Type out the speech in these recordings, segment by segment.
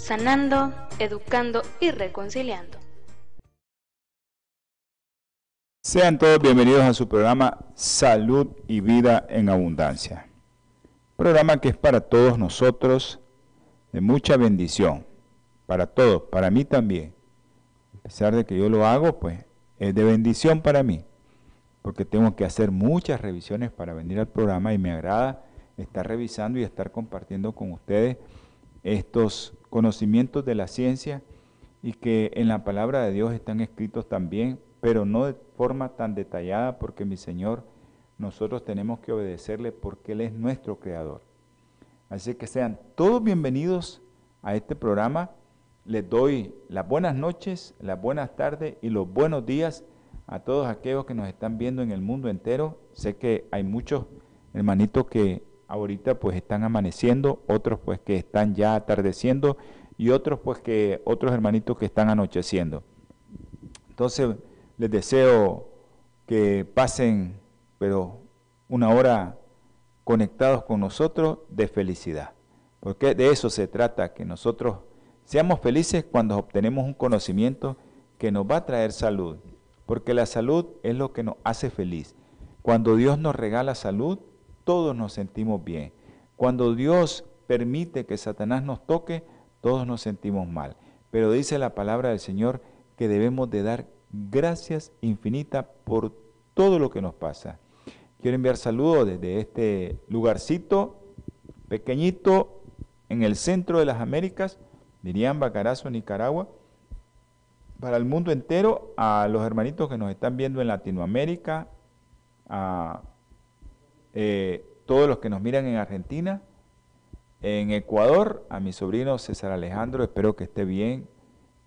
sanando, educando y reconciliando. Sean todos bienvenidos a su programa Salud y Vida en Abundancia. Programa que es para todos nosotros de mucha bendición, para todos, para mí también. A pesar de que yo lo hago, pues es de bendición para mí, porque tengo que hacer muchas revisiones para venir al programa y me agrada estar revisando y estar compartiendo con ustedes estos conocimientos de la ciencia y que en la palabra de Dios están escritos también, pero no de forma tan detallada porque mi Señor, nosotros tenemos que obedecerle porque Él es nuestro creador. Así que sean todos bienvenidos a este programa. Les doy las buenas noches, las buenas tardes y los buenos días a todos aquellos que nos están viendo en el mundo entero. Sé que hay muchos hermanitos que ahorita pues están amaneciendo, otros pues que están ya atardeciendo y otros pues que otros hermanitos que están anocheciendo. Entonces les deseo que pasen pero una hora conectados con nosotros de felicidad. Porque de eso se trata, que nosotros seamos felices cuando obtenemos un conocimiento que nos va a traer salud. Porque la salud es lo que nos hace feliz. Cuando Dios nos regala salud, todos nos sentimos bien. Cuando Dios permite que Satanás nos toque, todos nos sentimos mal. Pero dice la palabra del Señor que debemos de dar gracias infinitas por todo lo que nos pasa. Quiero enviar saludos desde este lugarcito pequeñito en el centro de las Américas, dirían Bacarazo, Nicaragua, para el mundo entero, a los hermanitos que nos están viendo en Latinoamérica, a eh, todos los que nos miran en Argentina, en Ecuador, a mi sobrino César Alejandro, espero que esté bien.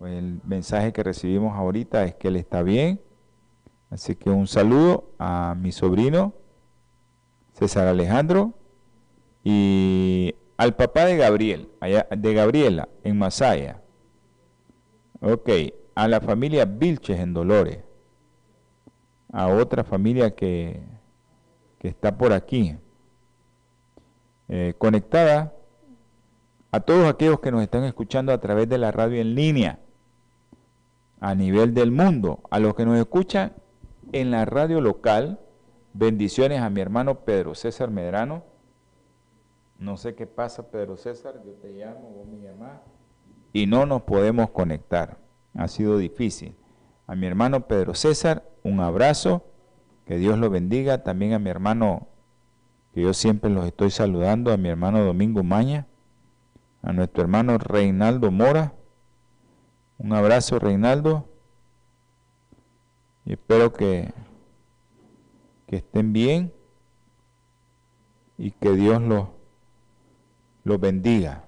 El mensaje que recibimos ahorita es que él está bien. Así que un saludo a mi sobrino César Alejandro y al papá de Gabriel, de Gabriela en Masaya. Ok, a la familia Vilches en Dolores. A otra familia que está por aquí, eh, conectada a todos aquellos que nos están escuchando a través de la radio en línea, a nivel del mundo, a los que nos escuchan en la radio local, bendiciones a mi hermano Pedro César Medrano. No sé qué pasa, Pedro César, yo te llamo, vos me llamás, y no nos podemos conectar. Ha sido difícil. A mi hermano Pedro César, un abrazo que Dios lo bendiga. También a mi hermano, que yo siempre los estoy saludando, a mi hermano Domingo Maña, a nuestro hermano Reinaldo Mora. Un abrazo, Reinaldo. Y espero que, que estén bien y que Dios los, los bendiga.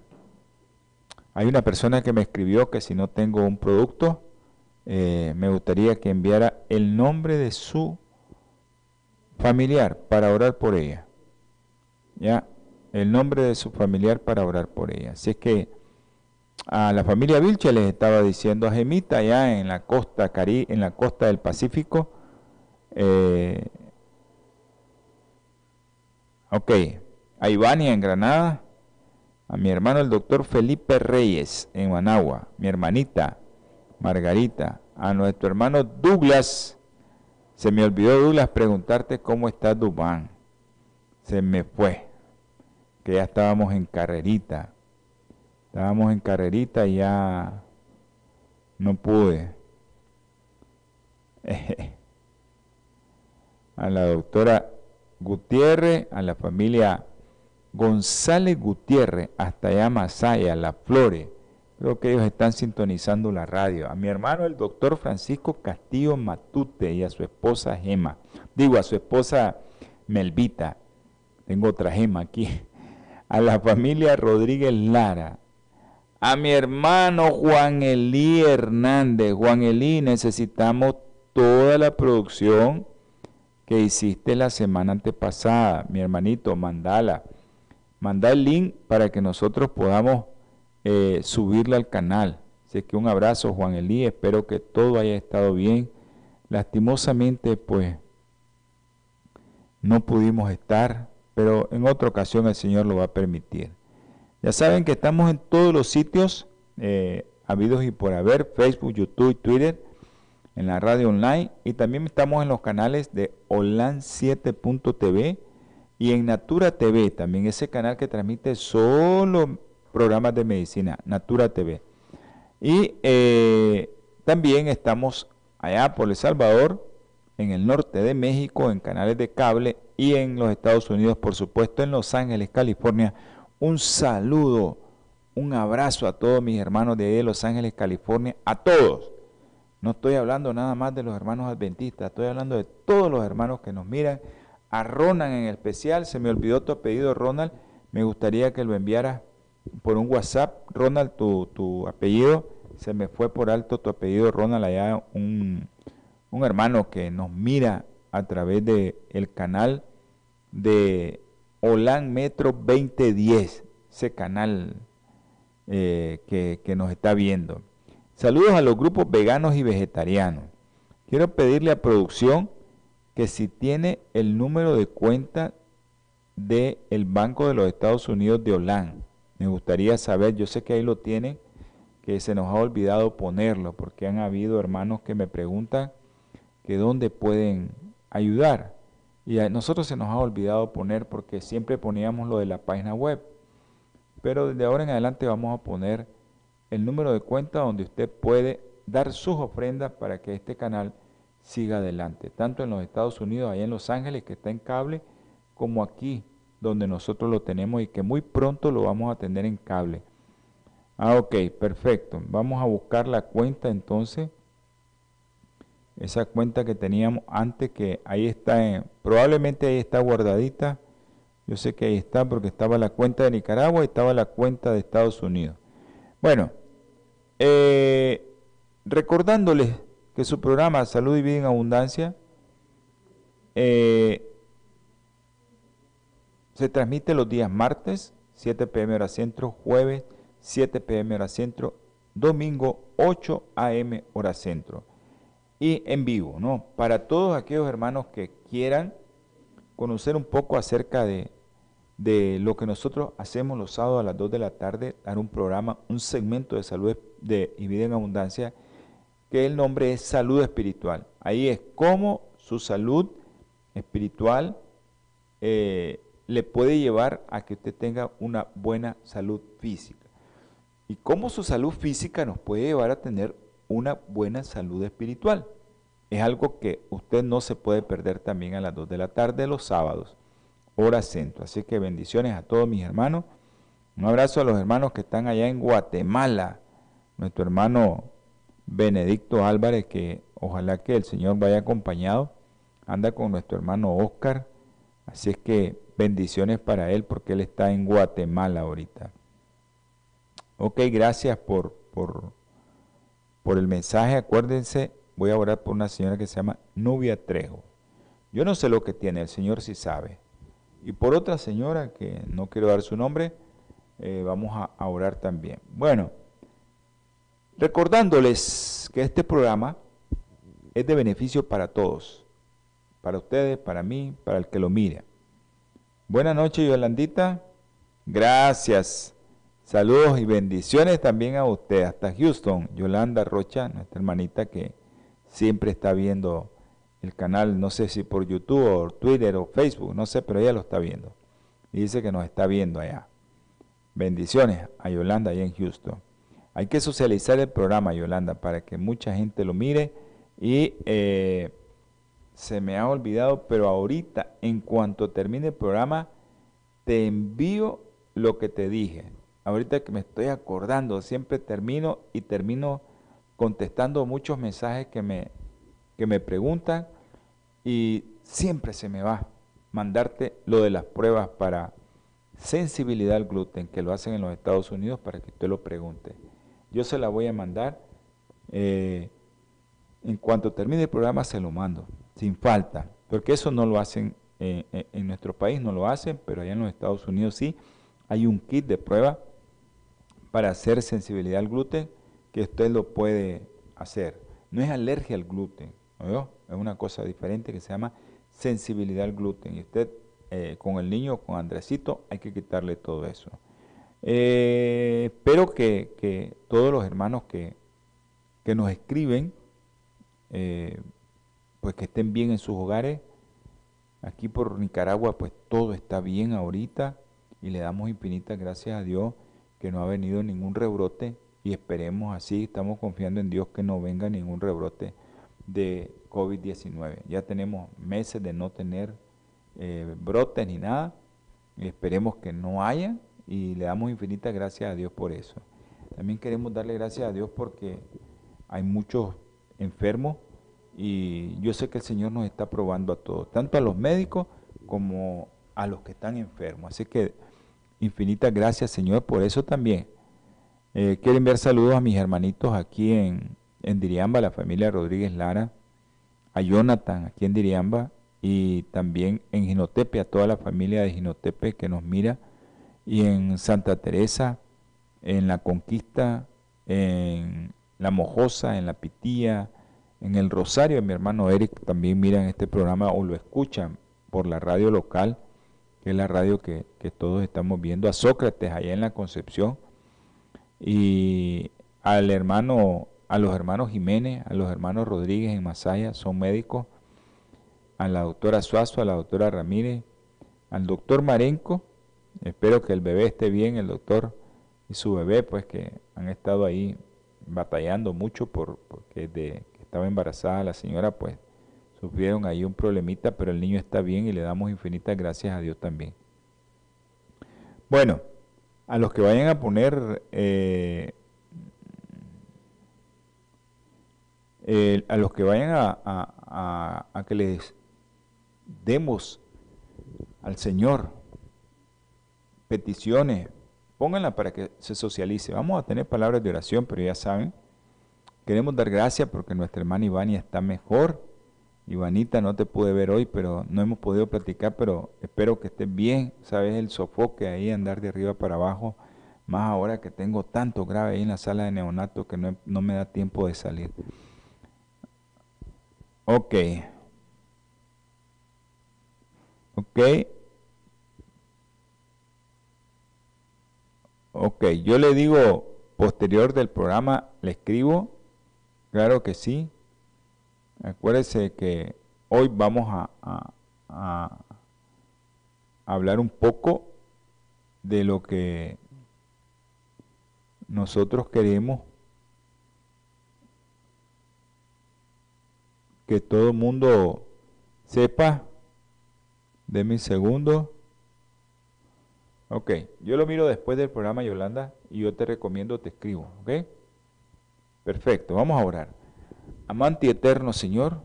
Hay una persona que me escribió que si no tengo un producto, eh, me gustaría que enviara el nombre de su familiar para orar por ella. ¿Ya? El nombre de su familiar para orar por ella. Así es que a la familia Vilche les estaba diciendo a Gemita allá en la costa Cari, en la costa del Pacífico. Eh, ok, a Ivania en Granada, a mi hermano el doctor Felipe Reyes en Managua, mi hermanita Margarita, a nuestro hermano Douglas se me olvidó, Douglas, preguntarte cómo está Dubán. Se me fue, que ya estábamos en carrerita. Estábamos en carrerita y ya no pude. a la doctora Gutiérrez, a la familia González Gutiérrez, hasta allá Masaya, Las Flores, Creo que ellos están sintonizando la radio. A mi hermano, el doctor Francisco Castillo Matute y a su esposa Gema. Digo, a su esposa Melvita. Tengo otra Gema aquí. A la familia Rodríguez Lara. A mi hermano Juan Elí Hernández. Juan Elí, necesitamos toda la producción que hiciste la semana antepasada. Mi hermanito, mandala. Manda el link para que nosotros podamos eh, subirla al canal. Así que un abrazo, Juan Elí. Espero que todo haya estado bien. Lastimosamente, pues, no pudimos estar, pero en otra ocasión el Señor lo va a permitir. Ya saben que estamos en todos los sitios eh, habidos y por haber, Facebook, YouTube, Twitter, en la radio online y también estamos en los canales de Olan7.tv y en Natura TV, también ese canal que transmite solo programas de medicina, Natura TV. Y eh, también estamos allá por El Salvador, en el norte de México, en canales de cable y en los Estados Unidos, por supuesto, en Los Ángeles, California. Un saludo, un abrazo a todos mis hermanos de Los Ángeles, California, a todos. No estoy hablando nada más de los hermanos adventistas, estoy hablando de todos los hermanos que nos miran. A Ronald en especial, se me olvidó tu apellido, Ronald. Me gustaría que lo enviaras por un WhatsApp. Ronald, tu, apellido, se me fue por alto tu apellido, Ronald, allá un, un hermano que nos mira a través el canal de Olan Metro 2010, ese canal eh, que, que nos está viendo. Saludos a los grupos veganos y vegetarianos. Quiero pedirle a producción que si tiene el número de cuenta del el Banco de los Estados Unidos de Olan, me gustaría saber, yo sé que ahí lo tiene, que se nos ha olvidado ponerlo, porque han habido hermanos que me preguntan que dónde pueden ayudar. Y a nosotros se nos ha olvidado poner porque siempre poníamos lo de la página web. Pero desde ahora en adelante vamos a poner el número de cuenta donde usted puede dar sus ofrendas para que este canal siga adelante, tanto en los Estados Unidos, allá en Los Ángeles, que está en cable, como aquí, donde nosotros lo tenemos y que muy pronto lo vamos a tener en cable. Ah, ok, perfecto. Vamos a buscar la cuenta entonces esa cuenta que teníamos antes que ahí está, probablemente ahí está guardadita. Yo sé que ahí está porque estaba la cuenta de Nicaragua y estaba la cuenta de Estados Unidos. Bueno, eh, recordándoles que su programa Salud y Vida en Abundancia eh, se transmite los días martes, 7 pm hora centro, jueves, 7 pm hora centro, domingo, 8 am hora centro y en vivo, ¿no? Para todos aquellos hermanos que quieran conocer un poco acerca de, lo que nosotros hacemos los sábados a las 2 de la tarde, dar un programa, un segmento de salud de, y vida en abundancia, que el nombre es salud espiritual. Ahí es cómo su salud espiritual eh, le puede llevar a que usted tenga una buena salud física. Y cómo su salud física nos puede llevar a tener una buena salud espiritual. Es algo que usted no se puede perder también a las 2 de la tarde los sábados, hora centro. Así que bendiciones a todos mis hermanos. Un abrazo a los hermanos que están allá en Guatemala. Nuestro hermano Benedicto Álvarez, que ojalá que el Señor vaya acompañado. Anda con nuestro hermano Oscar. Así es que bendiciones para él porque él está en Guatemala ahorita. Ok, gracias por, por por el mensaje. Acuérdense, voy a orar por una señora que se llama Nubia Trejo. Yo no sé lo que tiene, el Señor sí sabe. Y por otra señora que no quiero dar su nombre, eh, vamos a, orar también. Bueno, recordándoles que este programa es de beneficio para todos, para ustedes, para mí, para el que lo mire. Buenas noches, Yolandita. Gracias. Saludos y bendiciones también a usted, hasta Houston, Yolanda Rocha, nuestra hermanita que siempre está viendo el canal, no sé si por YouTube o Twitter o Facebook, no sé, pero ella lo está viendo. Dice que nos está viendo allá. Bendiciones a Yolanda allá en Houston. Hay que socializar el programa, Yolanda, para que mucha gente lo mire. Y eh, se me ha olvidado, pero ahorita, en cuanto termine el programa, te envío lo que te dije ahorita que me estoy acordando, siempre termino y termino contestando muchos mensajes que me, que me preguntan y siempre se me va mandarte lo de las pruebas para, sensibilidad al gluten, que lo hacen en los Estados Unidos para que usted lo pregunte. Yo se la voy a mandar. Eh, en cuanto termine el programa se lo mando, sin falta, porque eso no lo hacen eh, eh, en nuestro país, no lo hacen, pero allá en los Estados Unidos sí. Hay un kit de prueba para hacer sensibilidad al gluten que usted lo puede hacer. No es alergia al gluten, es una cosa diferente que se llama sensibilidad al gluten. Y usted eh, con el niño, con Andresito, hay que quitarle todo eso. Eh, espero que, todos los hermanos que, que nos escriben, eh, pues que estén bien en sus hogares. Aquí por Nicaragua, pues todo está bien ahorita y le damos infinitas gracias a Dios que no ha venido ningún rebrote y esperemos así, estamos confiando en Dios que no venga ningún rebrote de COVID-19. Ya tenemos meses de no tener eh, brotes ni nada. Y esperemos que no haya y le damos infinitas gracias a Dios por eso. También queremos darle gracias a Dios porque hay muchos enfermos y yo sé que el Señor nos está probando a todos, tanto a los médicos como a los que están enfermos. Así que infinitas gracias Señor por eso también. Eh, quiero enviar saludos a mis hermanitos aquí en, en Diriamba, la familia Rodríguez Lara, a Jonathan aquí en Diriamba y también en Ginotepe, a toda la familia de Ginotepe que nos mira, y en Santa Teresa, en La Conquista, en La Mojosa, en La Pitía, en El Rosario, mi hermano Eric también miran este programa o lo escuchan por la radio local, que es la radio que, todos estamos viendo, a Sócrates allá en la Concepción, y al hermano, a los hermanos Jiménez, a los hermanos Rodríguez en Masaya, son médicos, a la doctora Suazo, a la doctora Ramírez, al doctor Marenco, espero que el bebé esté bien, el doctor y su bebé, pues que han estado ahí batallando mucho por, porque de estaba embarazada la señora, pues sufrieron ahí un problemita, pero el niño está bien y le damos infinitas gracias a Dios también. Bueno, a los que vayan a poner eh, a los que vayan a, a, a, que les demos al Señor peticiones, pónganla para que se socialice. Vamos a tener palabras de oración, pero ya saben, queremos dar gracias porque nuestra hermana Ivania está mejor. Ivanita, no te pude ver hoy, pero no hemos podido platicar, pero espero que estés bien. Sabes el sofoque ahí, andar de arriba para abajo, más ahora que tengo tanto grave ahí en la sala de neonato que no, no me da tiempo de salir. Ok. Ok. Ok, yo le digo posterior del programa, le escribo, claro que sí. Acuérdese que hoy vamos a, hablar un poco de lo que nosotros queremos que todo el mundo sepa de mi segundo. Ok, yo lo miro después del programa Yolanda y yo te recomiendo, te escribo, ¿ok? Perfecto, vamos a orar. Amante eterno Señor,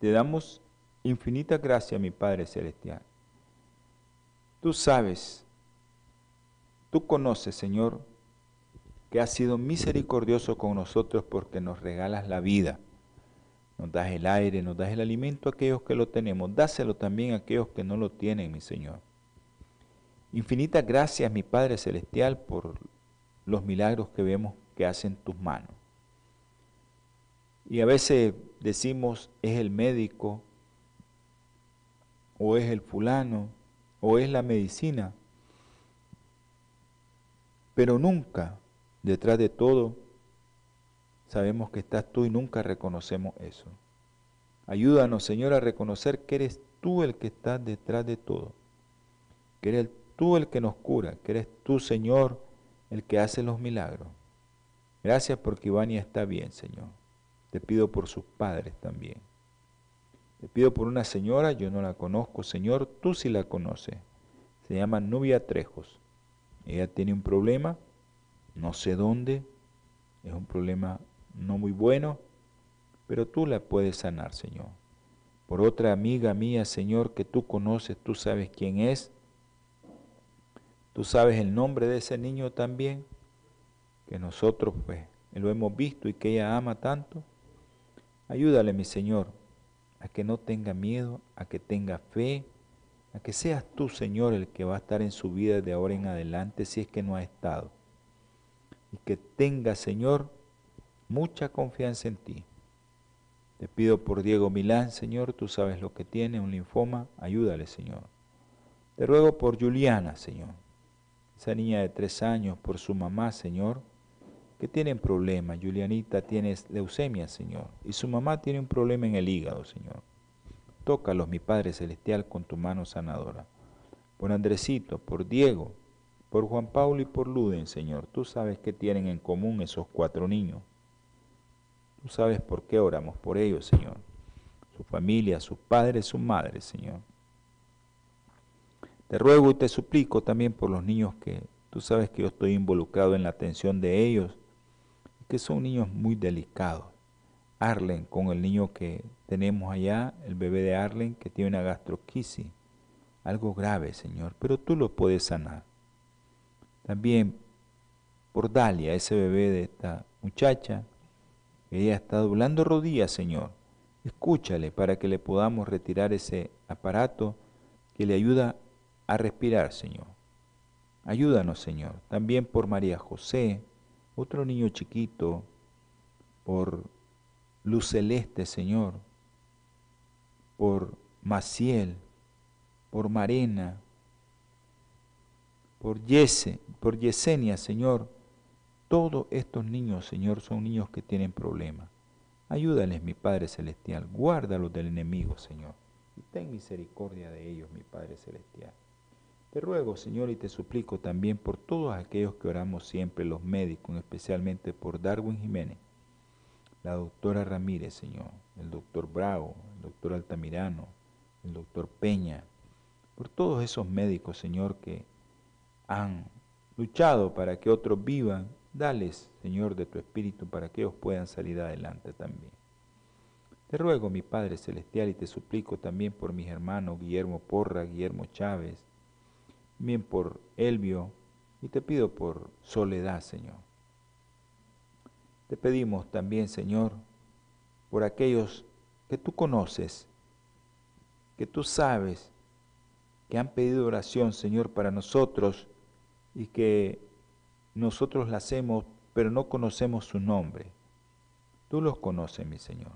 te damos infinita gracia, mi Padre Celestial. Tú sabes, tú conoces, Señor, que has sido misericordioso con nosotros porque nos regalas la vida nos das el aire, nos das el alimento a aquellos que lo tenemos, dáselo también a aquellos que no lo tienen, mi Señor. Infinitas gracias, mi Padre Celestial, por los milagros que vemos que hacen tus manos. Y a veces decimos, es el médico, o es el fulano, o es la medicina, pero nunca, detrás de todo, sabemos que estás tú y nunca reconocemos eso. Ayúdanos, Señor, a reconocer que eres tú el que estás detrás de todo, que eres tú el que nos cura, que eres tú, Señor, el que hace los milagros. Gracias porque Ivania está bien, Señor. Te pido por sus padres también. Te pido por una señora, yo no la conozco, Señor, tú sí la conoces. Se llama Nubia Trejos. Ella tiene un problema, no sé dónde, es un problema no muy bueno, pero tú la puedes sanar, Señor. Por otra amiga mía, Señor, que tú conoces, tú sabes quién es, Tú sabes el nombre de ese niño también, que nosotros pues lo hemos visto y que ella ama tanto. Ayúdale, mi Señor, a que no tenga miedo, a que tenga fe, a que seas tú, Señor, el que va a estar en su vida de ahora en adelante si es que no ha estado. Y que tenga, Señor, mucha confianza en ti. Te pido por Diego Milán, Señor, tú sabes lo que tiene, un linfoma, ayúdale, Señor. Te ruego por Juliana, Señor, esa niña de tres años, por su mamá, Señor, que tienen problemas. Julianita tiene leucemia, Señor, y su mamá tiene un problema en el hígado, Señor. Tócalos, mi Padre Celestial, con tu mano sanadora. Por Andresito, por Diego, por Juan Pablo y por Luden, Señor. Tú sabes qué tienen en común esos cuatro niños. Tú sabes por qué oramos por ellos, Señor. Su familia, sus padres, sus madres, Señor. Te ruego y te suplico también por los niños que tú sabes que yo estoy involucrado en la atención de ellos, que son niños muy delicados. Arlen, con el niño que tenemos allá, el bebé de Arlen, que tiene una gastroquisis, algo grave, Señor, pero tú lo puedes sanar. También por Dalia, ese bebé de esta muchacha, ella está doblando rodillas, Señor. Escúchale para que le podamos retirar ese aparato que le ayuda a respirar, Señor. Ayúdanos, Señor. También por María José, otro niño chiquito, por Luz Celeste, Señor, por Maciel, por Marena, por Yese, por Yesenia, Señor, todos estos niños, Señor, son niños que tienen problemas. Ayúdales, mi Padre Celestial. Guárdalos del enemigo, Señor. Y ten misericordia de ellos, mi Padre Celestial. Te ruego, Señor, y te suplico también por todos aquellos que oramos siempre, los médicos, especialmente por Darwin Jiménez, la doctora Ramírez, Señor, el doctor Bravo, el doctor Altamirano, el doctor Peña, por todos esos médicos, Señor, que han luchado para que otros vivan Dales, Señor, de tu Espíritu para que ellos puedan salir adelante también. Te ruego, mi Padre Celestial, y te suplico también por mis hermanos Guillermo Porra, Guillermo Chávez, bien por Elvio, y te pido por Soledad, Señor. Te pedimos también, Señor, por aquellos que tú conoces, que tú sabes, que han pedido oración, Señor, para nosotros y que nosotros la hacemos, pero no conocemos su nombre. Tú los conoces, mi Señor.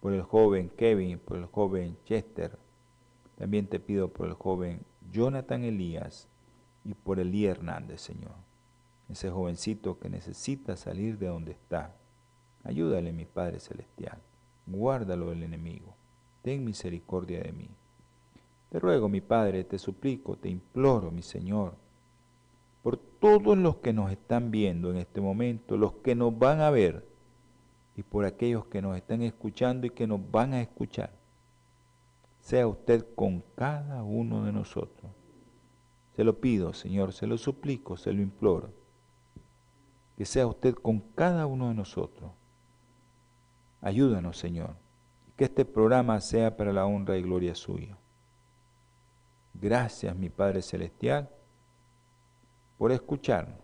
Por el joven Kevin, por el joven Chester. También te pido por el joven Jonathan Elías y por Elí Hernández, Señor. Ese jovencito que necesita salir de donde está. Ayúdale, mi Padre Celestial. Guárdalo del enemigo. Ten misericordia de mí. Te ruego, mi Padre, te suplico, te imploro, mi Señor, por todos los que nos están viendo en este momento, los que nos van a ver y por aquellos que nos están escuchando y que nos van a escuchar. Sea usted con cada uno de nosotros. Se lo pido, Señor, se lo suplico, se lo imploro. Que sea usted con cada uno de nosotros. Ayúdanos, Señor. Que este programa sea para la honra y gloria suya. Gracias, mi Padre Celestial por escucharnos.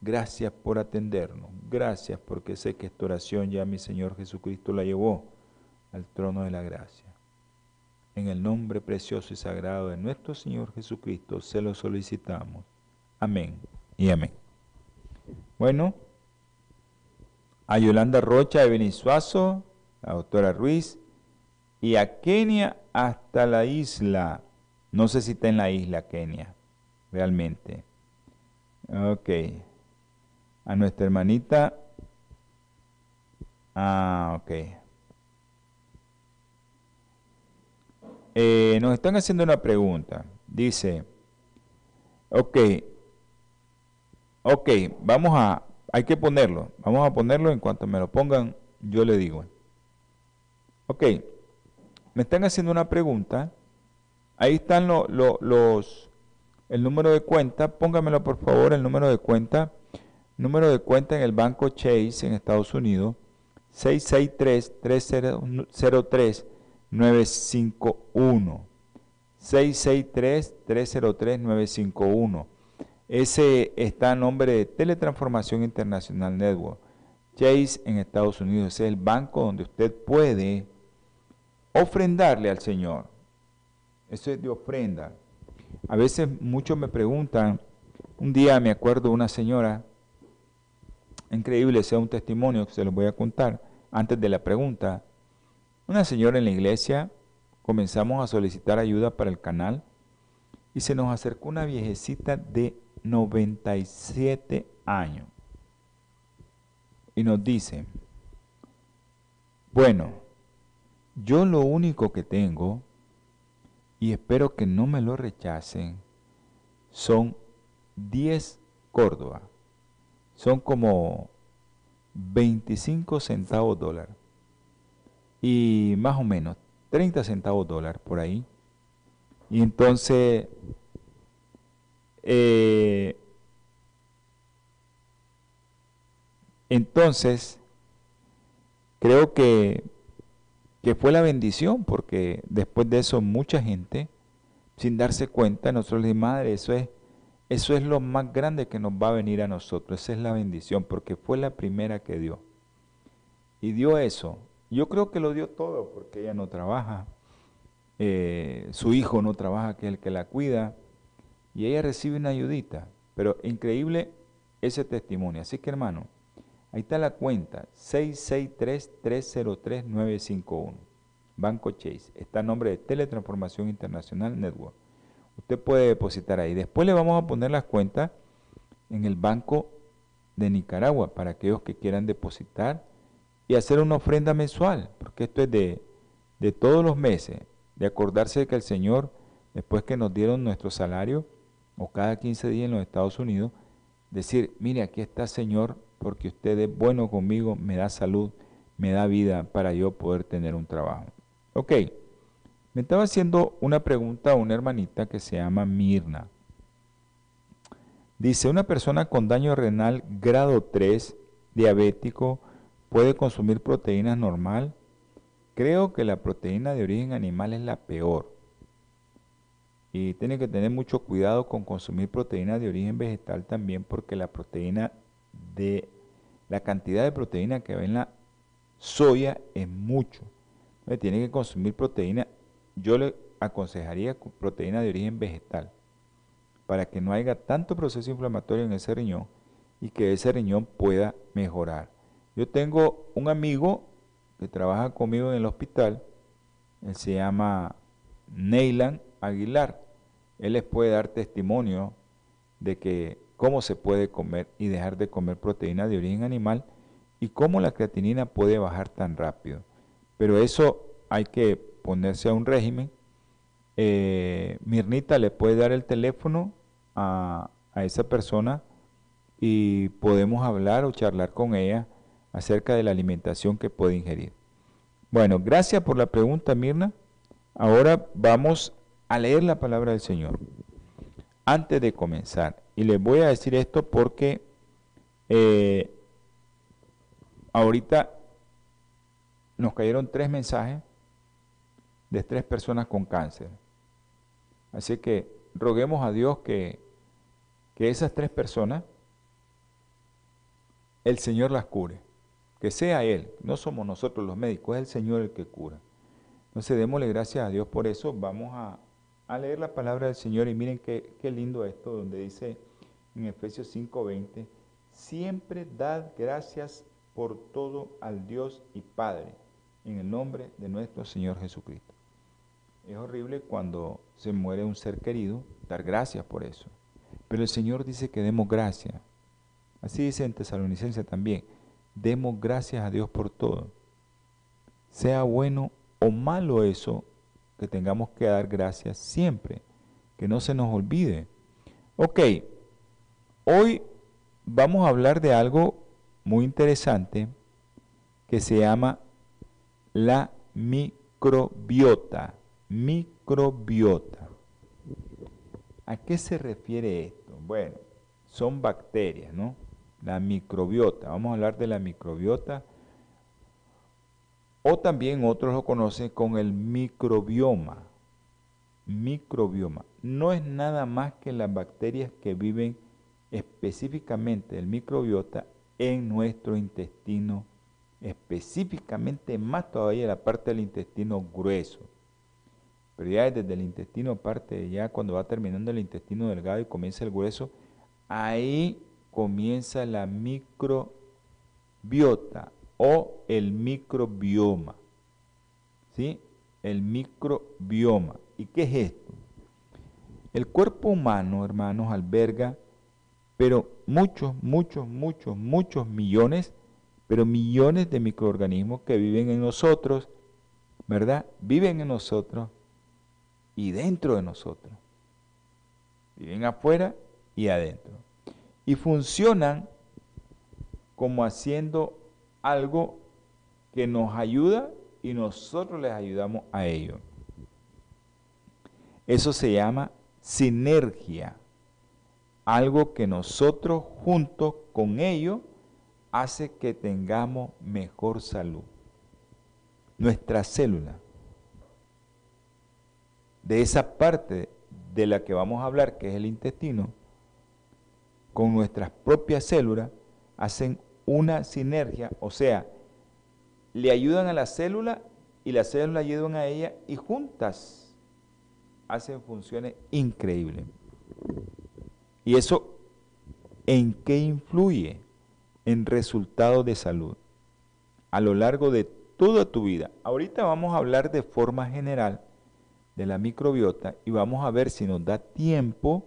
Gracias por atendernos. Gracias porque sé que esta oración ya mi Señor Jesucristo la llevó al trono de la gracia. En el nombre precioso y sagrado de nuestro Señor Jesucristo se lo solicitamos. Amén y amén. Bueno, a Yolanda Rocha de Benizuazo, la doctora Ruiz, y a Kenia hasta la isla. No sé si está en la isla Kenia, realmente. Ok. A nuestra hermanita. Ah, ok. Eh, nos están haciendo una pregunta. Dice, ok, ok, vamos a, hay que ponerlo. Vamos a ponerlo en cuanto me lo pongan, yo le digo. Ok, me están haciendo una pregunta. Ahí están los el número de cuenta, póngamelo por favor, el número de cuenta, número de cuenta en el banco Chase en Estados Unidos, 663-303-951. 663-303-951. Ese está a nombre de Teletransformación Internacional Network. Chase en Estados Unidos ese es el banco donde usted puede ofrendarle al Señor. Eso es de ofrenda. A veces muchos me preguntan, un día me acuerdo una señora, increíble, sea un testimonio que se lo voy a contar antes de la pregunta. Una señora en la iglesia, comenzamos a solicitar ayuda para el canal y se nos acercó una viejecita de 97 años y nos dice, bueno, yo lo único que tengo, y espero que no me lo rechacen, son 10 Córdoba. Son como 25 centavos dólar. Y más o menos 30 centavos dólar por ahí. Y entonces eh, Entonces, creo que, que fue la bendición, porque después de eso mucha gente, sin darse cuenta, nosotros le madre, eso es, eso es lo más grande que nos va a venir a nosotros, esa es la bendición, porque fue la primera que dio. Y dio eso. Yo creo que lo dio todo, porque ella no trabaja, eh, su hijo no trabaja, que es el que la cuida, y ella recibe una ayudita. Pero increíble ese testimonio. Así que hermano, Ahí está la cuenta, 663-303-951. Banco Chase. Está a nombre de Teletransformación Internacional Network. Usted puede depositar ahí. Después le vamos a poner las cuentas en el Banco de Nicaragua para aquellos que quieran depositar y hacer una ofrenda mensual, porque esto es de, de todos los meses, de acordarse de que el Señor, después que nos dieron nuestro salario, o cada 15 días en los Estados Unidos, decir, mire, aquí está Señor porque usted es bueno conmigo, me da salud, me da vida para yo poder tener un trabajo. Ok, me estaba haciendo una pregunta a una hermanita que se llama Mirna. Dice, una persona con daño renal grado 3, diabético, puede consumir proteínas normal. Creo que la proteína de origen animal es la peor. Y tiene que tener mucho cuidado con consumir proteína de origen vegetal también porque la proteína de la cantidad de proteína que va en la soya es mucho. tiene que consumir proteína. Yo le aconsejaría proteína de origen vegetal para que no haya tanto proceso inflamatorio en ese riñón y que ese riñón pueda mejorar. Yo tengo un amigo que trabaja conmigo en el hospital, él se llama Neylan Aguilar. Él les puede dar testimonio de que cómo se puede comer y dejar de comer proteína de origen animal y cómo la creatinina puede bajar tan rápido. Pero eso hay que ponerse a un régimen. Eh, Mirnita le puede dar el teléfono a, a esa persona y podemos hablar o charlar con ella acerca de la alimentación que puede ingerir. Bueno, gracias por la pregunta, Mirna. Ahora vamos a leer la palabra del Señor. Antes de comenzar, y les voy a decir esto porque eh, ahorita nos cayeron tres mensajes de tres personas con cáncer. Así que roguemos a Dios que, que esas tres personas, el Señor las cure. Que sea Él, no somos nosotros los médicos, es el Señor el que cura. Entonces démosle gracias a Dios por eso. Vamos a, leer la palabra del Señor y miren qué, qué lindo esto donde dice en Efesios 5:20, siempre dad gracias por todo al Dios y Padre, en el nombre de nuestro Señor Jesucristo. Es horrible cuando se muere un ser querido, dar gracias por eso. Pero el Señor dice que demos gracias. Así dice en Tesalonicense también, demos gracias a Dios por todo. Sea bueno o malo eso, que tengamos que dar gracias siempre, que no se nos olvide. Ok, Hoy vamos a hablar de algo muy interesante que se llama la microbiota. Microbiota. ¿A qué se refiere esto? Bueno, son bacterias, ¿no? La microbiota. Vamos a hablar de la microbiota. O también otros lo conocen con el microbioma. microbioma. No es nada más que las bacterias que viven específicamente el microbiota en nuestro intestino, específicamente más todavía la parte del intestino grueso. Pero ya desde el intestino parte, ya cuando va terminando el intestino delgado y comienza el grueso, ahí comienza la microbiota o el microbioma. ¿Sí? El microbioma. ¿Y qué es esto? El cuerpo humano, hermanos, alberga, pero muchos, muchos, muchos, muchos millones, pero millones de microorganismos que viven en nosotros, ¿verdad? Viven en nosotros y dentro de nosotros. Viven afuera y adentro. Y funcionan como haciendo algo que nos ayuda y nosotros les ayudamos a ellos. Eso se llama sinergia, algo que nosotros juntos con ellos hace que tengamos mejor salud. Nuestra célula, de esa parte de la que vamos a hablar, que es el intestino, con nuestras propias células, hacen una sinergia, o sea, le ayudan a la célula y la célula ayudan a ella y juntas hacen funciones increíbles. ¿Y eso en qué influye? En resultados de salud a lo largo de toda tu vida. Ahorita vamos a hablar de forma general de la microbiota y vamos a ver si nos da tiempo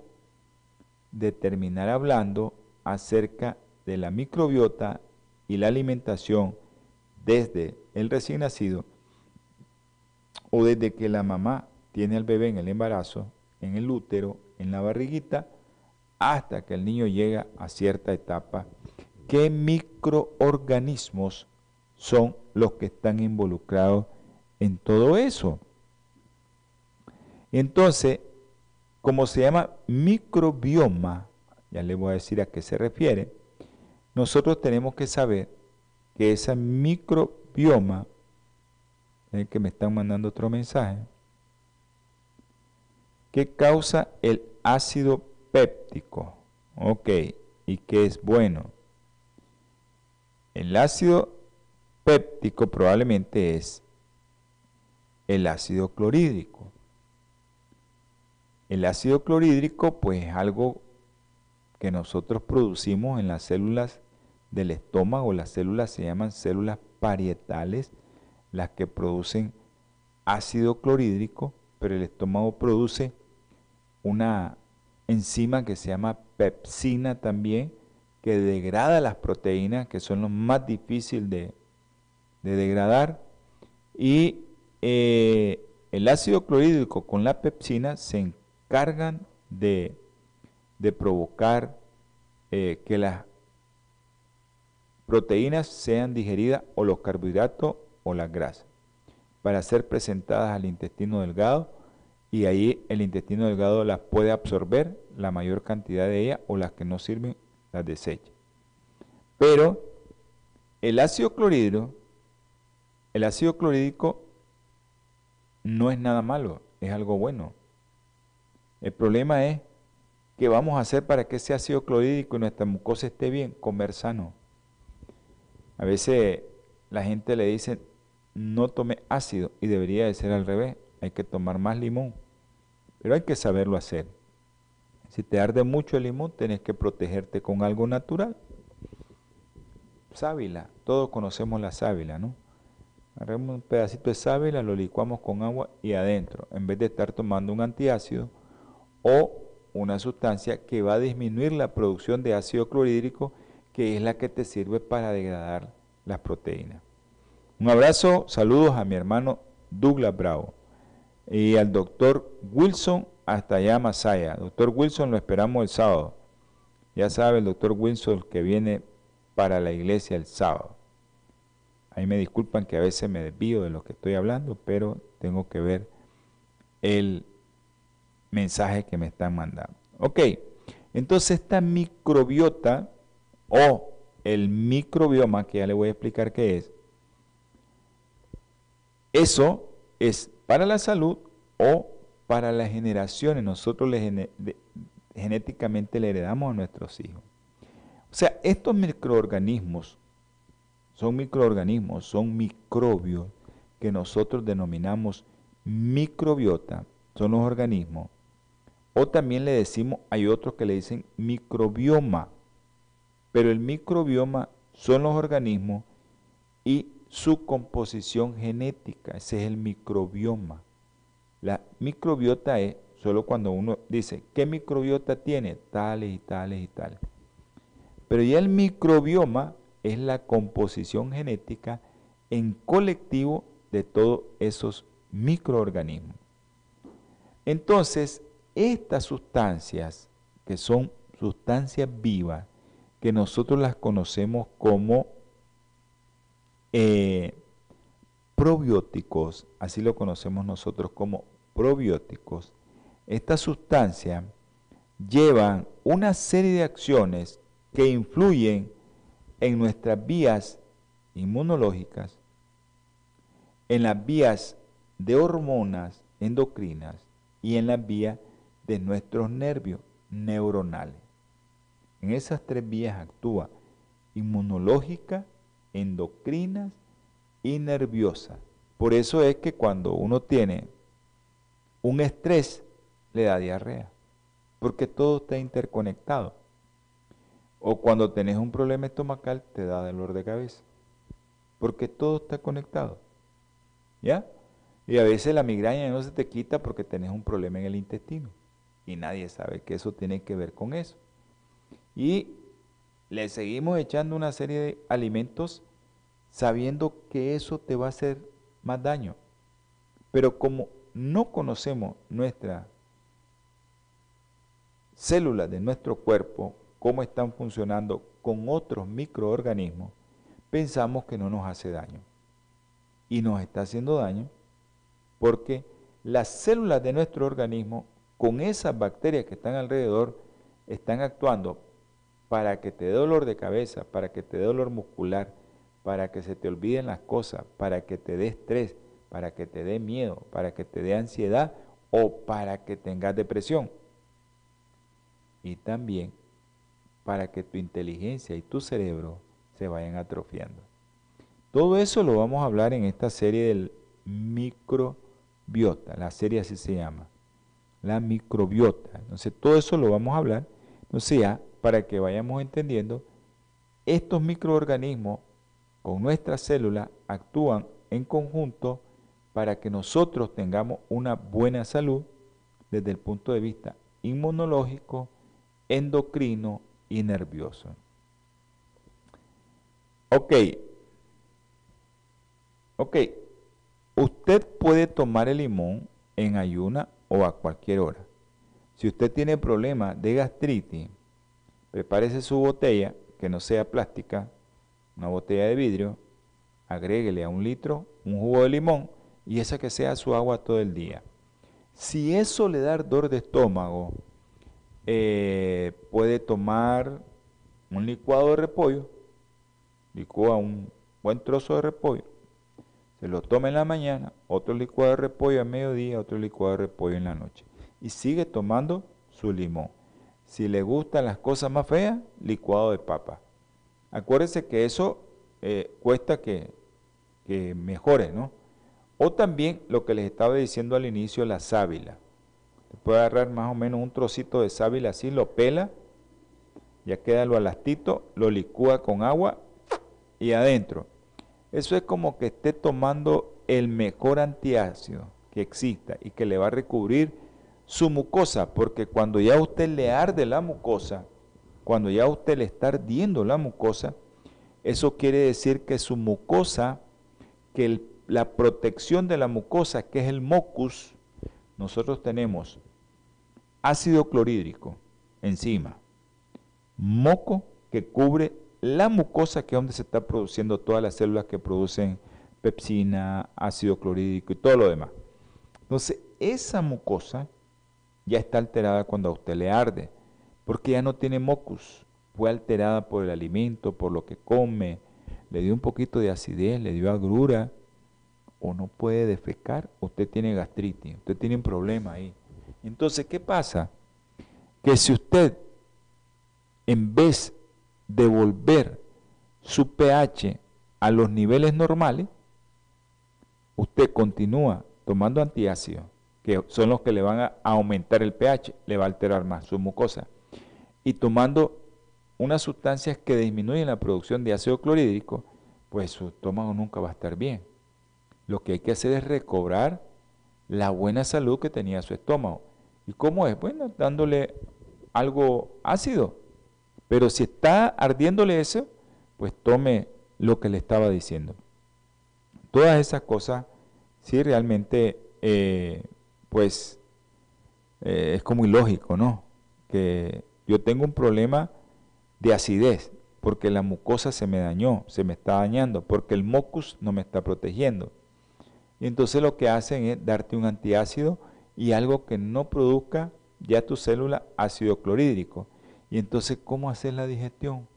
de terminar hablando acerca de la microbiota y la alimentación desde el recién nacido o desde que la mamá tiene al bebé en el embarazo, en el útero, en la barriguita, hasta que el niño llega a cierta etapa. ¿Qué microorganismos son los que están involucrados en todo eso? Entonces, como se llama microbioma, ya le voy a decir a qué se refiere, nosotros tenemos que saber que ese microbioma, el que me están mandando otro mensaje, ¿Qué causa el ácido péptico? Ok, ¿y qué es bueno? El ácido péptico probablemente es el ácido clorhídrico. El ácido clorhídrico pues es algo que nosotros producimos en las células del estómago. Las células se llaman células parietales, las que producen ácido clorhídrico, pero el estómago produce una enzima que se llama pepsina también, que degrada las proteínas, que son lo más difícil de, degradar. Y eh, el ácido clorhídrico con la pepsina se encargan de, provocar eh, que las proteínas sean digeridas o los carbohidratos o las grasas para ser presentadas al intestino delgado y ahí el intestino delgado las puede absorber, la mayor cantidad de ellas, o las que no sirven las desecha. Pero el ácido clorhídrico, el ácido clorhídrico no es nada malo, es algo bueno. El problema es qué vamos a hacer para que ese ácido clorhídrico y nuestra mucosa esté bien, comer sano. A veces la gente le dice no tome ácido y debería de ser al revés, hay que tomar más limón. Pero hay que saberlo hacer. Si te arde mucho el limón, tienes que protegerte con algo natural. Sábila, todos conocemos la sábila, ¿no? Agarramos un pedacito de sábila, lo licuamos con agua y adentro, en vez de estar tomando un antiácido o una sustancia que va a disminuir la producción de ácido clorhídrico, que es la que te sirve para degradar las proteínas. Un abrazo, saludos a mi hermano Douglas Bravo y al doctor Wilson hasta allá Masaya. Doctor Wilson lo esperamos el sábado. Ya sabe el doctor Wilson que viene para la iglesia el sábado. Ahí me disculpan que a veces me desvío de lo que estoy hablando, pero tengo que ver el mensaje que me están mandando. Ok, entonces esta microbiota o el microbioma, que ya le voy a explicar qué es, eso es para la salud o para las generaciones. Nosotros le, genéticamente le heredamos a nuestros hijos. O sea, estos microorganismos son microorganismos, son microbios que nosotros denominamos microbiota, son los organismos. O también le decimos, hay otros que le dicen microbioma, pero el microbioma son los organismos y su composición genética, ese es el microbioma. La microbiota es solo cuando uno dice, ¿qué microbiota tiene? Tales y tales y tales. Pero ya el microbioma es la composición genética en colectivo de todos esos microorganismos. Entonces, estas sustancias, que son sustancias vivas, que nosotros las conocemos como eh, probióticos, así lo conocemos nosotros como probióticos, estas sustancias llevan una serie de acciones que influyen en nuestras vías inmunológicas, en las vías de hormonas endocrinas y en las vías de nuestros nervios neuronales. En esas tres vías actúa inmunológica, endocrinas y nerviosa. Por eso es que cuando uno tiene un estrés, le da diarrea, porque todo está interconectado. O cuando tenés un problema estomacal, te da dolor de cabeza, porque todo está conectado. ¿Ya? Y a veces la migraña no se te quita porque tenés un problema en el intestino. Y nadie sabe que eso tiene que ver con eso. Y le seguimos echando una serie de alimentos sabiendo que eso te va a hacer más daño. Pero como no conocemos nuestra células de nuestro cuerpo, cómo están funcionando con otros microorganismos, pensamos que no nos hace daño. Y nos está haciendo daño porque las células de nuestro organismo, con esas bacterias que están alrededor, están actuando para que te dé dolor de cabeza, para que te dé dolor muscular, para que se te olviden las cosas, para que te dé estrés, para que te dé miedo, para que te dé ansiedad o para que tengas depresión. Y también para que tu inteligencia y tu cerebro se vayan atrofiando. Todo eso lo vamos a hablar en esta serie del microbiota, la serie así se llama, la microbiota. Entonces todo eso lo vamos a hablar, entonces ya para que vayamos entendiendo, estos microorganismos con nuestras células actúan en conjunto para que nosotros tengamos una buena salud desde el punto de vista inmunológico, endocrino y nervioso. Ok. Ok. Usted puede tomar el limón en ayuna o a cualquier hora. Si usted tiene problemas de gastritis, prepárese su botella, que no sea plástica, una botella de vidrio, agréguele a un litro un jugo de limón y esa que sea su agua todo el día. Si eso le da ardor de estómago, eh, puede tomar un licuado de repollo, licúa un buen trozo de repollo, se lo toma en la mañana, otro licuado de repollo a mediodía, otro licuado de repollo en la noche. Y sigue tomando su limón. Si le gustan las cosas más feas, licuado de papa. Acuérdese que eso eh, cuesta que, que mejore, ¿no? O también lo que les estaba diciendo al inicio, la sábila. puede agarrar más o menos un trocito de sábila así, lo pela, ya queda lo alastito, lo licúa con agua y adentro. Eso es como que esté tomando el mejor antiácido que exista y que le va a recubrir su mucosa, porque cuando ya a usted le arde la mucosa, cuando ya a usted le está ardiendo la mucosa, eso quiere decir que su mucosa, que la protección de la mucosa, que es el mocus, nosotros tenemos ácido clorhídrico encima, moco que cubre la mucosa, que es donde se está produciendo todas las células que producen pepsina, ácido clorhídrico y todo lo demás. Entonces, esa mucosa ya está alterada cuando a usted le arde, porque ya no tiene mocus, fue alterada por el alimento, por lo que come, le dio un poquito de acidez, le dio agrura, o no puede defecar, usted tiene gastritis, usted tiene un problema ahí. Entonces, ¿qué pasa? Que si usted, en vez de volver su pH a los niveles normales, usted continúa tomando antiácidos, que son los que le van a aumentar el pH, le va a alterar más su mucosa, y tomando unas sustancias que disminuyen la producción de ácido clorhídrico, pues su estómago nunca va a estar bien. Lo que hay que hacer es recobrar la buena salud que tenía su estómago. ¿Y cómo es? Bueno, dándole algo ácido. Pero si está ardiéndole eso, pues tome lo que le estaba diciendo. Todas esas cosas, sí, realmente, eh, pues, eh, es como ilógico, ¿no? Que yo tengo un problema de acidez, porque la mucosa se me dañó, se me está dañando, porque el mocus no me está protegiendo. Y entonces lo que hacen es darte un antiácido y algo que no produzca ya tu célula ácido clorhídrico. Y entonces, ¿cómo hacer la digestión?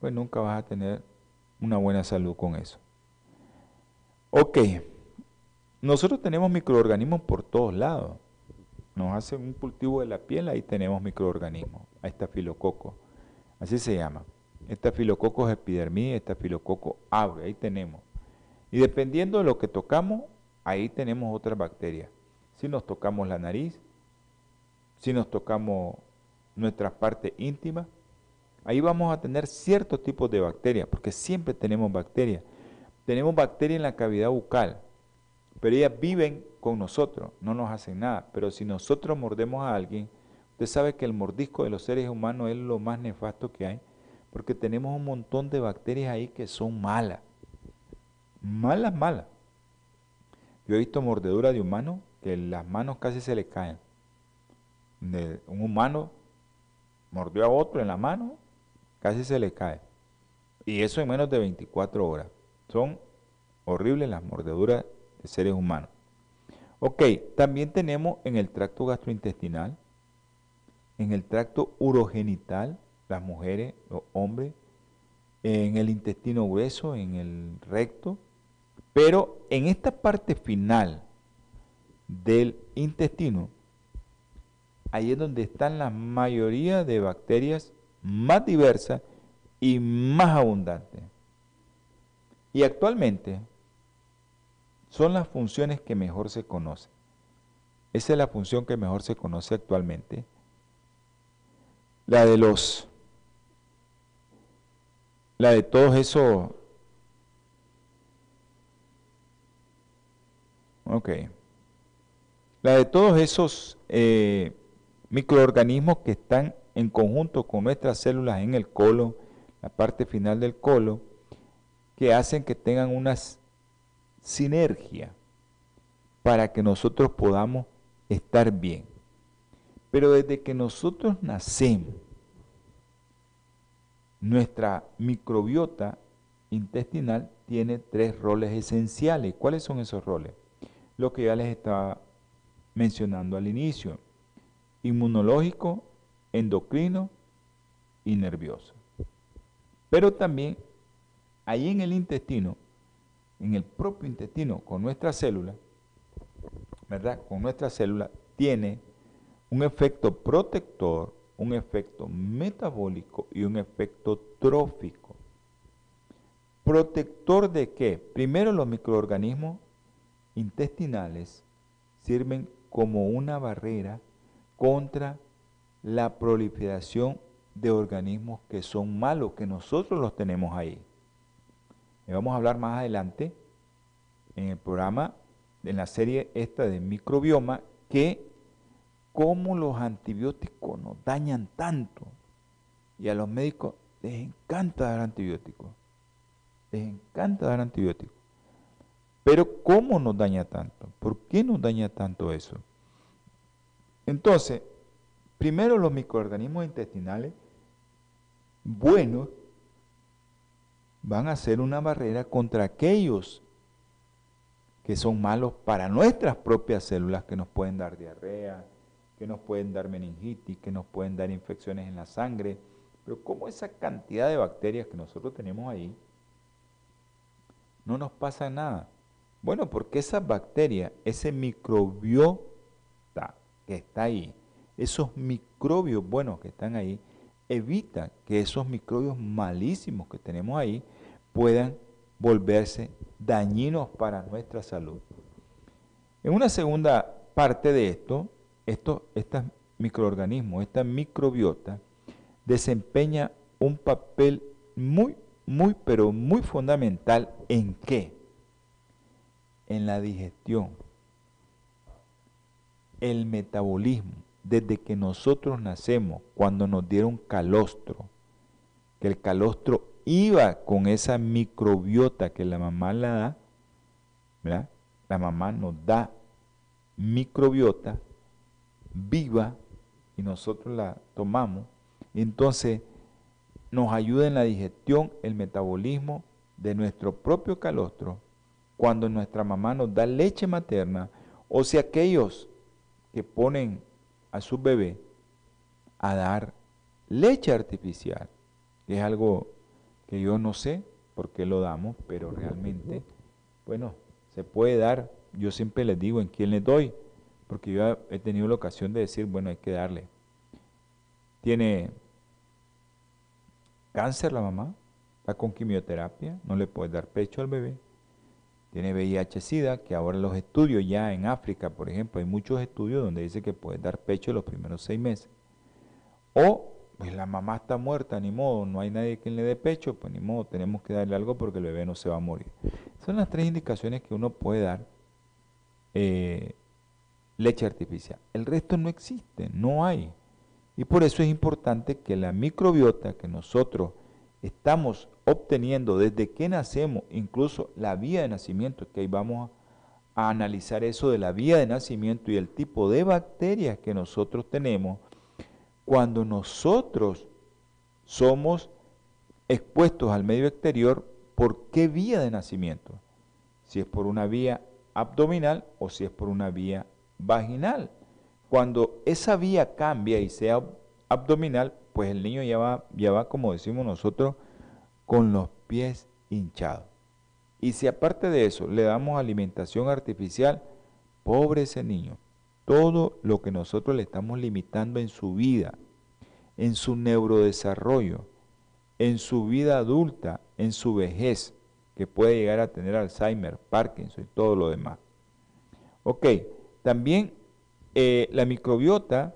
Pues nunca vas a tener una buena salud con eso. Ok, nosotros tenemos microorganismos por todos lados. Nos hacen un cultivo de la piel, ahí tenemos microorganismos. Ahí está filococo, así se llama. Estafilococo es epidermis, estafilococo abre, ahí tenemos. Y dependiendo de lo que tocamos, ahí tenemos otras bacterias. Si nos tocamos la nariz, si nos tocamos nuestra parte íntima, ahí vamos a tener ciertos tipos de bacterias, porque siempre tenemos bacterias. Tenemos bacterias en la cavidad bucal, pero ellas viven con nosotros, no nos hacen nada. Pero si nosotros mordemos a alguien, usted sabe que el mordisco de los seres humanos es lo más nefasto que hay, porque tenemos un montón de bacterias ahí que son malas malas, malas. Yo he visto mordeduras de humanos que las manos casi se le caen. De un humano mordió a otro en la mano, casi se le cae. Y eso en menos de 24 horas. Son horribles las mordeduras de seres humanos. Ok, también tenemos en el tracto gastrointestinal, en el tracto urogenital, las mujeres, los hombres, en el intestino grueso, en el recto, pero en esta parte final del intestino, ahí es donde están la mayoría de bacterias más diversas y más abundantes. Y actualmente son las funciones que mejor se conocen. Esa es la función que mejor se conoce actualmente. La de los, la de todos esos Ok. La de todos esos eh, microorganismos que están en conjunto con nuestras células en el colon, la parte final del colon, que hacen que tengan una sinergia para que nosotros podamos estar bien. Pero desde que nosotros nacemos, nuestra microbiota intestinal tiene tres roles esenciales. ¿Cuáles son esos roles? lo que ya les estaba mencionando al inicio, inmunológico, endocrino y nervioso. Pero también ahí en el intestino, en el propio intestino, con nuestra célula, ¿verdad? Con nuestra célula tiene un efecto protector, un efecto metabólico y un efecto trófico. ¿Protector de qué? Primero los microorganismos intestinales sirven como una barrera contra la proliferación de organismos que son malos, que nosotros los tenemos ahí. Y vamos a hablar más adelante en el programa, en la serie esta de microbioma, que cómo los antibióticos nos dañan tanto. Y a los médicos les encanta dar antibióticos. Les encanta dar antibióticos. Pero ¿cómo nos daña tanto? ¿Por qué nos daña tanto eso? Entonces, primero los microorganismos intestinales buenos van a ser una barrera contra aquellos que son malos para nuestras propias células, que nos pueden dar diarrea, que nos pueden dar meningitis, que nos pueden dar infecciones en la sangre. Pero ¿cómo esa cantidad de bacterias que nosotros tenemos ahí no nos pasa nada? Bueno, porque esa bacteria, ese microbiota que está ahí, esos microbios buenos que están ahí, evita que esos microbios malísimos que tenemos ahí puedan volverse dañinos para nuestra salud. En una segunda parte de esto, esto estos microorganismos, esta microbiota, desempeña un papel muy, muy, pero muy fundamental en qué? En la digestión, el metabolismo, desde que nosotros nacemos, cuando nos dieron calostro, que el calostro iba con esa microbiota que la mamá la da, ¿verdad? La mamá nos da microbiota viva y nosotros la tomamos. Entonces nos ayuda en la digestión, el metabolismo de nuestro propio calostro cuando nuestra mamá nos da leche materna o si aquellos que ponen a su bebé a dar leche artificial, que es algo que yo no sé por qué lo damos, pero realmente, bueno, se puede dar. Yo siempre les digo en quién le doy, porque yo he tenido la ocasión de decir, bueno, hay que darle. Tiene cáncer la mamá, está con quimioterapia, no le puede dar pecho al bebé. Tiene VIH-Sida, que ahora los estudios ya en África, por ejemplo, hay muchos estudios donde dice que puede dar pecho los primeros seis meses. O, pues la mamá está muerta, ni modo, no hay nadie quien le dé pecho, pues ni modo, tenemos que darle algo porque el bebé no se va a morir. Son las tres indicaciones que uno puede dar eh, leche artificial. El resto no existe, no hay. Y por eso es importante que la microbiota que nosotros estamos obteniendo desde que nacemos, incluso la vía de nacimiento, que ahí vamos a, analizar eso de la vía de nacimiento y el tipo de bacterias que nosotros tenemos, cuando nosotros somos expuestos al medio exterior, ¿por qué vía de nacimiento? Si es por una vía abdominal o si es por una vía vaginal. Cuando esa vía cambia y sea abdominal, pues el niño ya va, ya va, como decimos nosotros, con los pies hinchados. Y si aparte de eso le damos alimentación artificial, pobre ese niño. Todo lo que nosotros le estamos limitando en su vida, en su neurodesarrollo, en su vida adulta, en su vejez, que puede llegar a tener Alzheimer, Parkinson y todo lo demás. Ok, también eh, la microbiota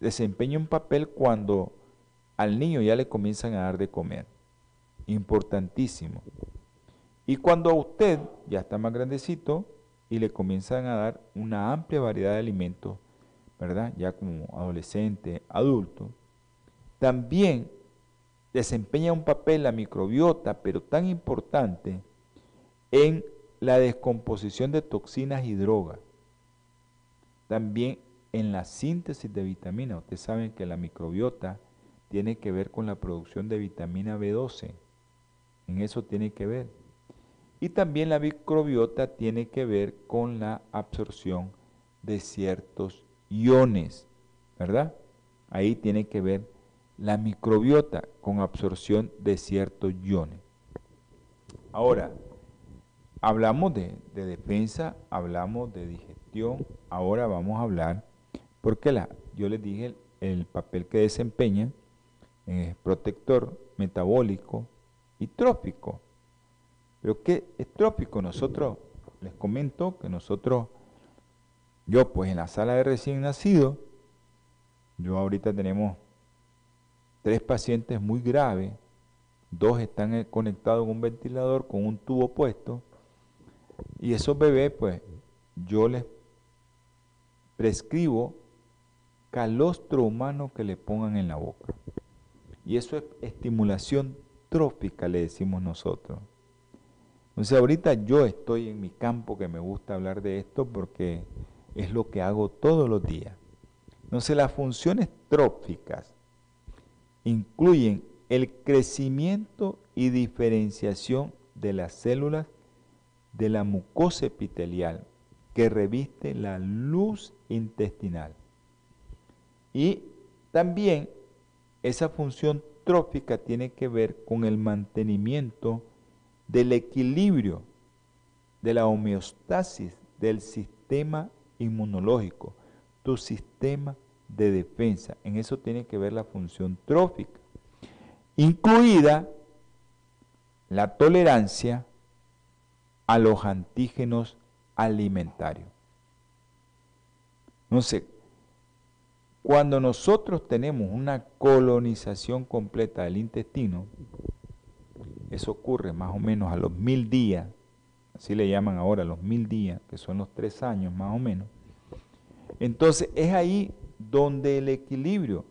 desempeña un papel cuando al niño ya le comienzan a dar de comer. Importantísimo. Y cuando a usted ya está más grandecito y le comienzan a dar una amplia variedad de alimentos, ¿verdad? Ya como adolescente, adulto, también desempeña un papel la microbiota, pero tan importante, en la descomposición de toxinas y drogas. También en la síntesis de vitamina. Ustedes saben que la microbiota tiene que ver con la producción de vitamina B12. En eso tiene que ver. Y también la microbiota tiene que ver con la absorción de ciertos iones, ¿verdad? Ahí tiene que ver la microbiota con absorción de ciertos iones. Ahora, hablamos de, defensa, hablamos de digestión, ahora vamos a hablar, porque la, yo les dije el, papel que desempeña es protector metabólico y trófico. Pero ¿qué es trófico? Nosotros, les comento que nosotros, yo pues en la sala de recién nacido, yo ahorita tenemos tres pacientes muy graves, dos están eh, conectados en un ventilador con un tubo puesto, y esos bebés, pues, yo les prescribo calostro humano que le pongan en la boca. Y eso es estimulación trófica, le decimos nosotros. Entonces ahorita yo estoy en mi campo que me gusta hablar de esto porque es lo que hago todos los días. Entonces las funciones tróficas incluyen el crecimiento y diferenciación de las células de la mucosa epitelial que reviste la luz intestinal. Y también esa función trófica tiene que ver con el mantenimiento del equilibrio, de la homeostasis del sistema inmunológico. tu sistema de defensa. En eso tiene que ver la función trófica, incluida la tolerancia a los antígenos alimentarios. No sé, cuando nosotros tenemos una colonización completa del intestino, eso ocurre más o menos a los mil días, así le llaman ahora los mil días, que son los tres años más o menos. Entonces es ahí donde el equilibrio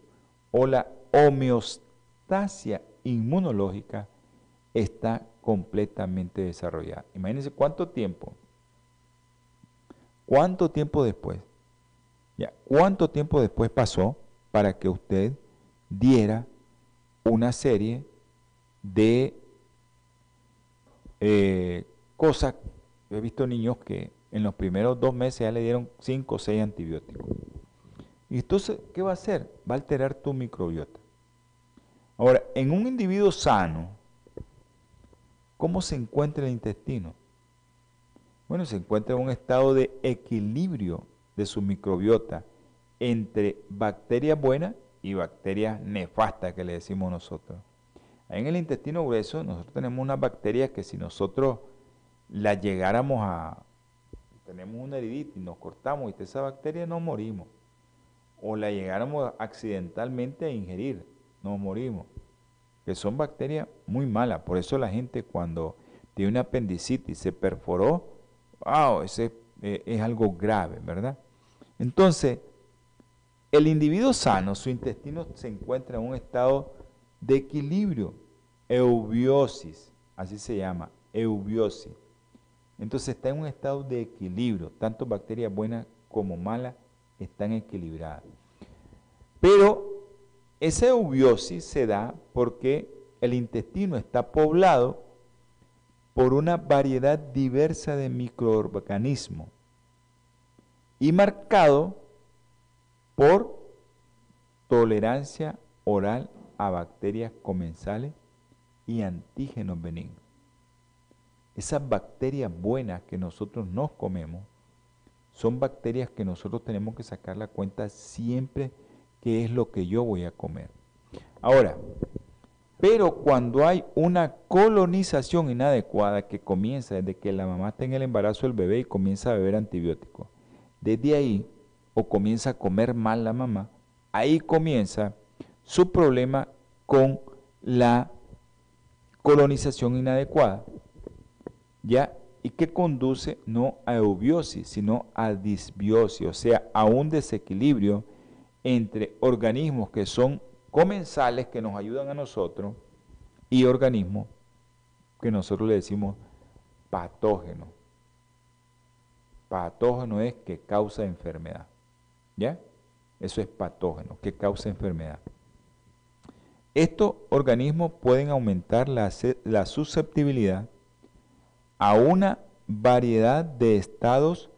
o la homeostasia inmunológica está completamente desarrollada. Imagínense cuánto tiempo, cuánto tiempo después ¿Cuánto tiempo después pasó para que usted diera una serie de eh, cosas? Yo he visto niños que en los primeros dos meses ya le dieron cinco o seis antibióticos. Y entonces, ¿qué va a hacer? Va a alterar tu microbiota. Ahora, en un individuo sano, ¿cómo se encuentra el intestino? Bueno, se encuentra en un estado de equilibrio de su microbiota entre bacterias buenas y bacterias nefastas que le decimos nosotros. En el intestino grueso nosotros tenemos unas bacterias que si nosotros las llegáramos a, tenemos una heridita y nos cortamos y esa bacteria nos morimos. O la llegáramos accidentalmente a ingerir, nos morimos. Que son bacterias muy malas. Por eso la gente cuando tiene una apendicitis se perforó, wow, ese eh, es algo grave, ¿verdad? Entonces, el individuo sano, su intestino se encuentra en un estado de equilibrio, eubiosis, así se llama, eubiosis. Entonces está en un estado de equilibrio, tanto bacterias buenas como malas están equilibradas. Pero esa eubiosis se da porque el intestino está poblado por una variedad diversa de microorganismos y marcado por tolerancia oral a bacterias comensales y antígenos benignos. Esas bacterias buenas que nosotros nos comemos son bacterias que nosotros tenemos que sacar la cuenta siempre que es lo que yo voy a comer. Ahora, pero cuando hay una colonización inadecuada que comienza desde que la mamá está en el embarazo del bebé y comienza a beber antibióticos, desde ahí, o comienza a comer mal la mamá, ahí comienza su problema con la colonización inadecuada, ¿ya? Y que conduce no a eubiosis, sino a disbiosis, o sea, a un desequilibrio entre organismos que son comensales, que nos ayudan a nosotros, y organismos que nosotros le decimos patógenos patógeno es que causa enfermedad. ¿Ya? Eso es patógeno, que causa enfermedad. Estos organismos pueden aumentar la, susceptibilidad a una variedad de estados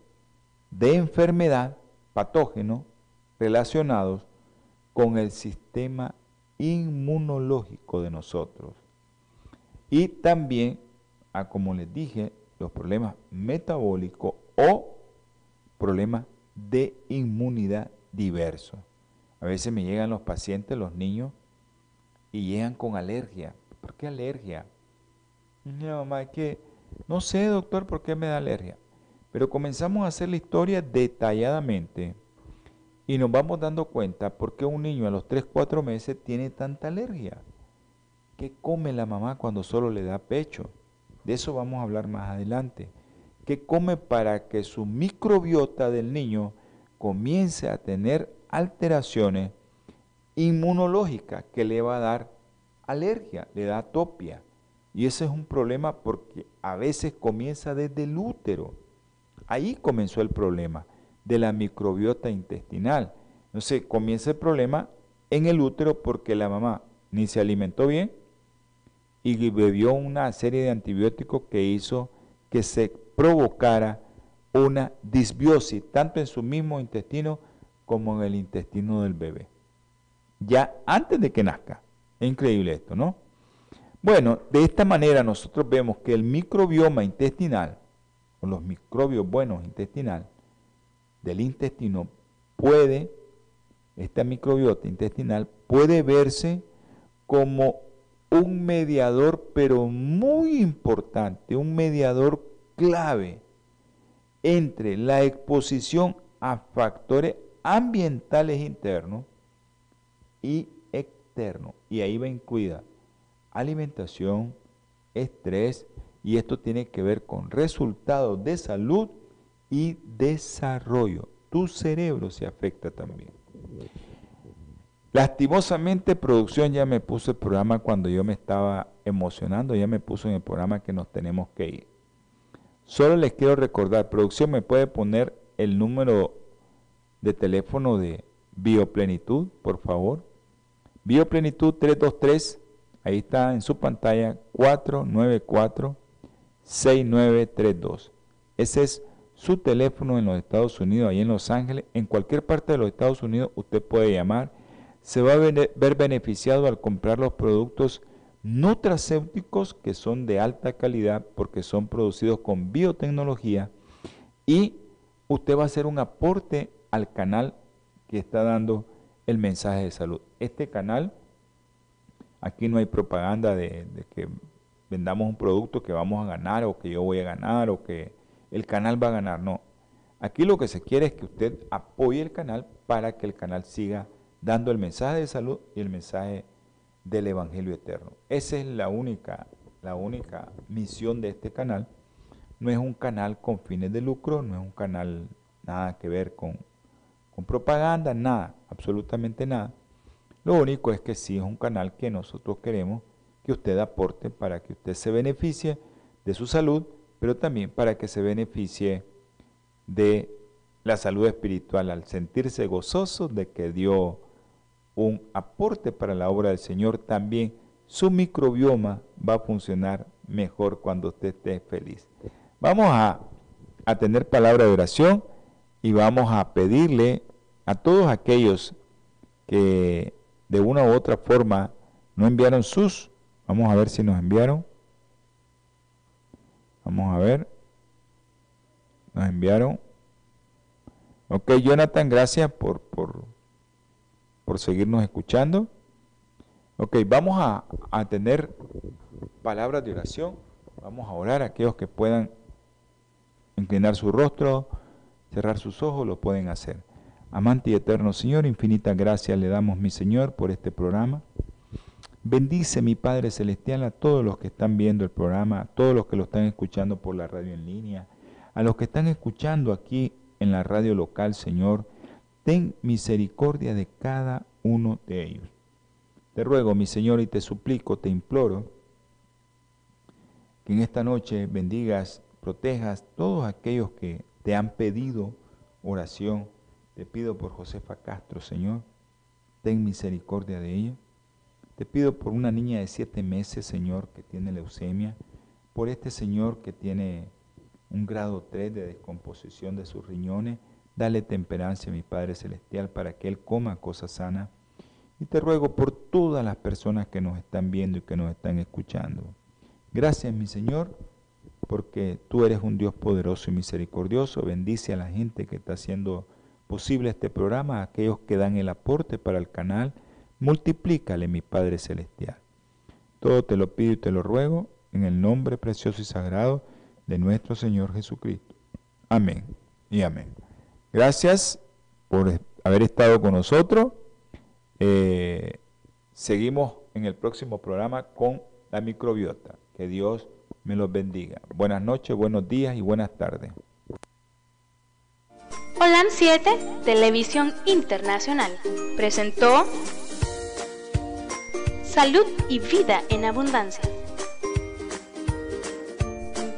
de enfermedad patógeno relacionados con el sistema inmunológico de nosotros. Y también, a como les dije, los problemas metabólicos o problemas de inmunidad diversos. A veces me llegan los pacientes, los niños, y llegan con alergia. ¿Por qué alergia? No, mamá, es que no sé, doctor, por qué me da alergia. Pero comenzamos a hacer la historia detalladamente y nos vamos dando cuenta por qué un niño a los 3, 4 meses tiene tanta alergia. ¿Qué come la mamá cuando solo le da pecho? De eso vamos a hablar más adelante que come para que su microbiota del niño comience a tener alteraciones inmunológicas que le va a dar alergia, le da atopia. Y ese es un problema porque a veces comienza desde el útero. Ahí comenzó el problema de la microbiota intestinal. Entonces comienza el problema en el útero porque la mamá ni se alimentó bien y bebió una serie de antibióticos que hizo que se provocara una disbiosis, tanto en su mismo intestino como en el intestino del bebé. Ya antes de que nazca. Es increíble esto, ¿no? Bueno, de esta manera nosotros vemos que el microbioma intestinal, o los microbios buenos intestinal, del intestino, puede, esta microbiota intestinal puede verse como un mediador, pero muy importante, un mediador clave entre la exposición a factores ambientales internos y externos. Y ahí va incluida alimentación, estrés, y esto tiene que ver con resultados de salud y desarrollo. Tu cerebro se afecta también. Lastimosamente, producción ya me puso el programa cuando yo me estaba emocionando, ya me puso en el programa que nos tenemos que ir. Solo les quiero recordar, producción me puede poner el número de teléfono de Bioplenitud, por favor. Bioplenitud 323, ahí está en su pantalla, 494-6932. Ese es su teléfono en los Estados Unidos, ahí en Los Ángeles. En cualquier parte de los Estados Unidos usted puede llamar se va a ver beneficiado al comprar los productos nutracéuticos que son de alta calidad porque son producidos con biotecnología y usted va a hacer un aporte al canal que está dando el mensaje de salud. Este canal, aquí no hay propaganda de, de que vendamos un producto que vamos a ganar o que yo voy a ganar o que el canal va a ganar, no. Aquí lo que se quiere es que usted apoye el canal para que el canal siga dando el mensaje de salud y el mensaje del Evangelio eterno. Esa es la única, la única misión de este canal. No es un canal con fines de lucro, no es un canal nada que ver con, con propaganda, nada, absolutamente nada. Lo único es que sí es un canal que nosotros queremos que usted aporte para que usted se beneficie de su salud, pero también para que se beneficie de la salud espiritual al sentirse gozoso de que dio un aporte para la obra del Señor, también su microbioma va a funcionar mejor cuando usted esté feliz. Vamos a, a tener palabra de oración y vamos a pedirle a todos aquellos que de una u otra forma no enviaron sus, vamos a ver si nos enviaron. Vamos a ver. Nos enviaron. Ok, Jonathan, gracias por, por, por seguirnos escuchando. Ok, vamos a, tener palabras de oración. Vamos a orar a aquellos que puedan inclinar su rostro, cerrar sus ojos, lo pueden hacer. Amante y eterno Señor, infinita gracias le damos, mi Señor, por este programa. Bendice, mi Padre Celestial, a todos los que están viendo el programa, a todos los que lo están escuchando por la radio en línea, a los que están escuchando aquí en la radio local, Señor ten misericordia de cada uno de ellos. Te ruego, mi Señor, y te suplico, te imploro, que en esta noche bendigas, protejas todos aquellos que te han pedido oración. Te pido por Josefa Castro, Señor, ten misericordia de ella. Te pido por una niña de siete meses, Señor, que tiene leucemia, por este Señor que tiene un grado 3 de descomposición de sus riñones, Dale temperancia, mi Padre Celestial, para que Él coma cosas sanas. Y te ruego por todas las personas que nos están viendo y que nos están escuchando. Gracias, mi Señor, porque tú eres un Dios poderoso y misericordioso. Bendice a la gente que está haciendo posible este programa, a aquellos que dan el aporte para el canal. Multiplícale, mi Padre Celestial. Todo te lo pido y te lo ruego en el nombre precioso y sagrado de nuestro Señor Jesucristo. Amén y amén. Gracias por haber estado con nosotros. Eh, seguimos en el próximo programa con la microbiota. Que Dios me los bendiga. Buenas noches, buenos días y buenas tardes. Holan 7, Televisión Internacional, presentó Salud y Vida en Abundancia.